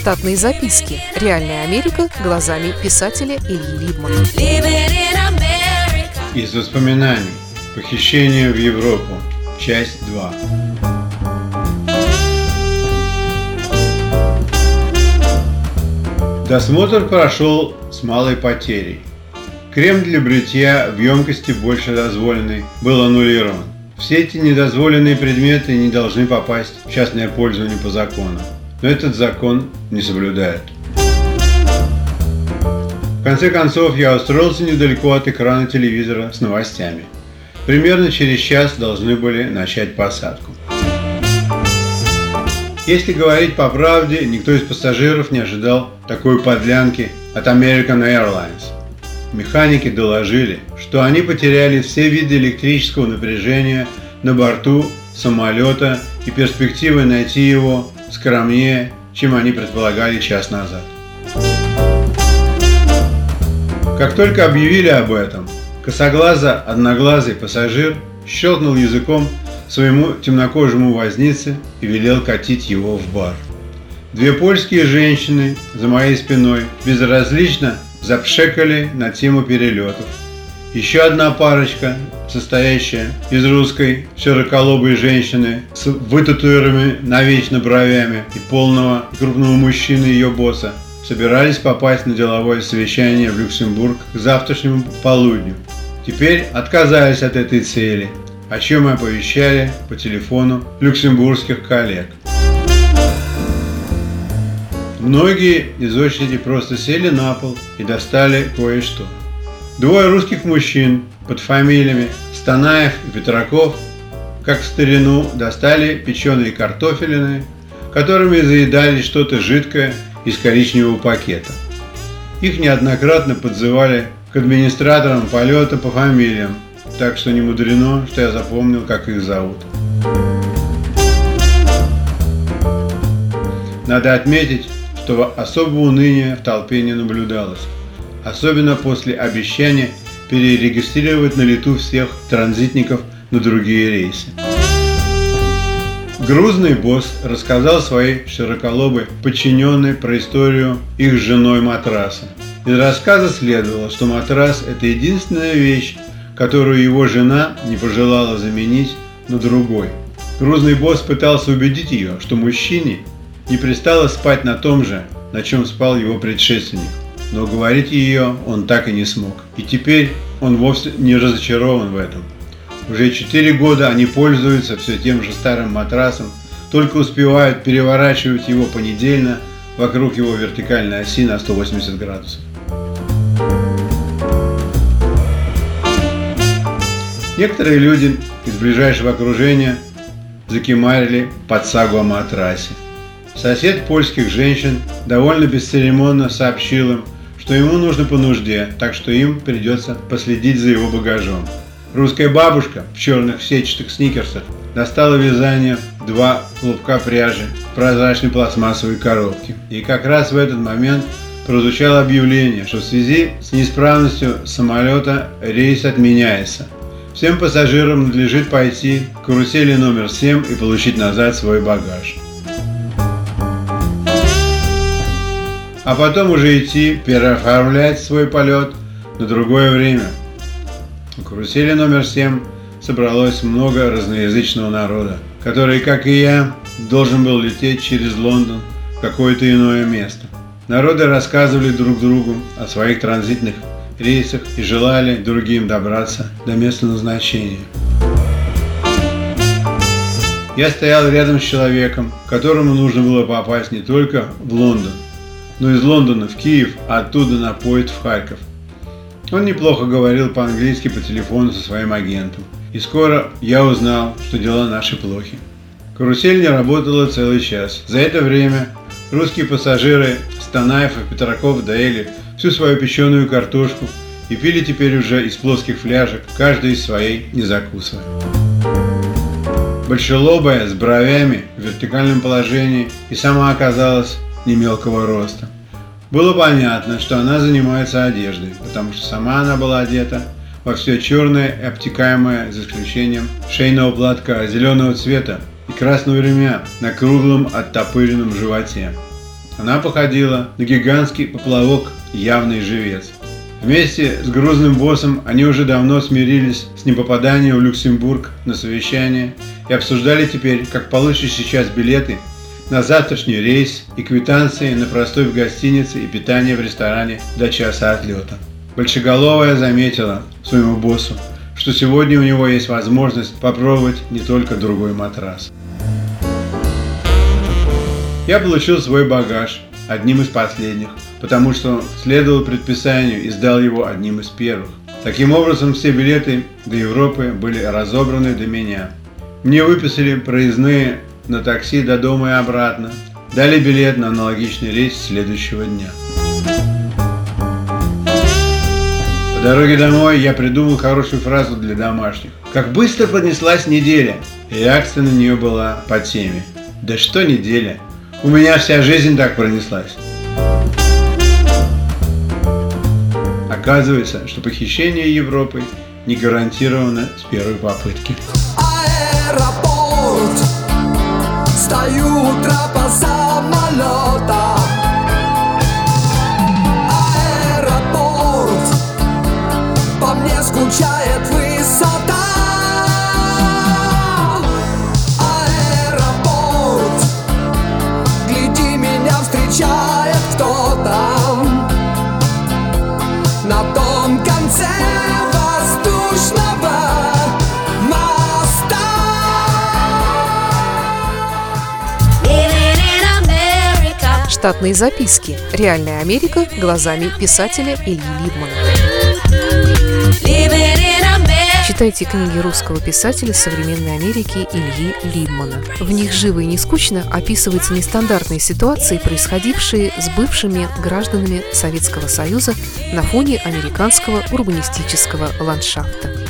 Штатные записки. Реальная Америка глазами писателя Ильи Либмана. Из воспоминаний. Похищение в Европу. Часть 2. Досмотр прошел с малой потерей. Крем для бритья в емкости больше дозволенной был аннулирован. Все эти недозволенные предметы не должны попасть в частное пользование по закону. Но этот закон не соблюдают. В конце концов, я устроился недалеко от экрана телевизора с новостями. Примерно через час должны были начать посадку. Если говорить по правде, никто из пассажиров не ожидал такой подлянки от American Airlines. Механики доложили, что они потеряли все виды электрического напряжения на борту самолета и перспективы найти его скромнее, чем они предполагали час назад. Как только объявили об этом, косоглазо одноглазый пассажир щелкнул языком своему темнокожему вознице и велел катить его в бар. Две польские женщины за моей спиной безразлично запшекали на тему перелетов. Еще одна парочка, состоящая из русской широколобой женщины с вытатуированными навечно бровями и полного крупного мужчины ее босса, собирались попасть на деловое совещание в Люксембург к завтрашнему полудню. Теперь отказались от этой цели, о чем оповещали по телефону люксембургских коллег. Многие из очереди просто сели на пол и достали кое-что. Двое русских мужчин под фамилиями Станаев и Петраков, как в старину, достали печеные картофелины, которыми заедали что-то жидкое из коричневого пакета. Их неоднократно подзывали к администраторам полета по фамилиям, так что не мудрено, что я запомнил, как их зовут. Надо отметить, что особого уныния в толпе не наблюдалось, особенно после обещания перерегистрировать на лету всех транзитников на другие рейсы. Грузный босс рассказал своей широколобой подчиненной про историю их с женой матраса. Из рассказа следовало, что матрас – это единственная вещь, которую его жена не пожелала заменить на другой. Грузный босс пытался убедить ее, что мужчине не пристало спать на том же, на чем спал его предшественник. Но говорить ее он так и не смог. И теперь он вовсе не разочарован в этом. Уже четыре года они пользуются все тем же старым матрасом, только успевают переворачивать его понедельно вокруг его вертикальной оси на 180 градусов. Некоторые люди из ближайшего окружения закимарили под сагу о матрасе. Сосед польских женщин довольно бесцеремонно сообщил им, что ему нужно по нужде, так что им придется последить за его багажом. Русская бабушка в черных сетчатых сникерсах достала вязание два клубка пряжи в прозрачной пластмассовой коробке. И как раз в этот момент прозвучало объявление, что в связи с неисправностью самолета рейс отменяется. Всем пассажирам надлежит пойти к карусели номер 7 и получить назад свой багаж. А потом уже идти переоформлять свой полет на другое время. В карусели номер 7 собралось много разноязычного народа, который, как и я, должен был лететь через Лондон в какое-то иное место. Народы рассказывали друг другу о своих транзитных рейсах и желали другим добраться до места назначения. Я стоял рядом с человеком, которому нужно было попасть не только в Лондон, но из Лондона в Киев, а оттуда на поезд в Харьков. Он неплохо говорил по-английски по телефону со своим агентом. И скоро я узнал, что дела наши плохи. Карусель не работала целый час. За это время русские пассажиры Станаев и Петраков доели всю свою печеную картошку и пили теперь уже из плоских фляжек, каждый из своей, не закусывая. Большелобая, с бровями, в вертикальном положении, и сама оказалась не мелкого роста. Было понятно, что она занимается одеждой, потому что сама она была одета во все черное и обтекаемое, за исключением шейного платка зеленого цвета и красного ремня на круглом оттопыренном животе. Она походила на гигантский поплавок «Явный живец». Вместе с грузным боссом они уже давно смирились с непопаданием в Люксембург на совещание и обсуждали теперь, как получить сейчас билеты на завтрашний рейс и квитанции на простой в гостинице и питание в ресторане до часа отлета. Большеголовая заметила своему боссу, что сегодня у него есть возможность попробовать не только другой матрас. Я получил свой багаж, одним из последних, потому что следовал предписанию и сдал его одним из первых. Таким образом, все билеты до Европы были разобраны до меня. Мне выписали проездные на такси до дома и обратно, дали билет на аналогичный рейс следующего дня. По дороге домой я придумал хорошую фразу для домашних. Как быстро поднеслась неделя. Реакция на нее была по теме. Да что неделя? У меня вся жизнь так пронеслась. Оказывается, что похищение Европы не гарантировано с первой попытки. Аэропорт, ju trapa sa malota Штатные записки. Реальная Америка глазами писателя Ильи Либмана. Читайте книги русского писателя современной Америки Ильи Либмана. В них живо и не скучно описываются нестандартные ситуации, происходившие с бывшими гражданами Советского Союза на фоне американского урбанистического ландшафта.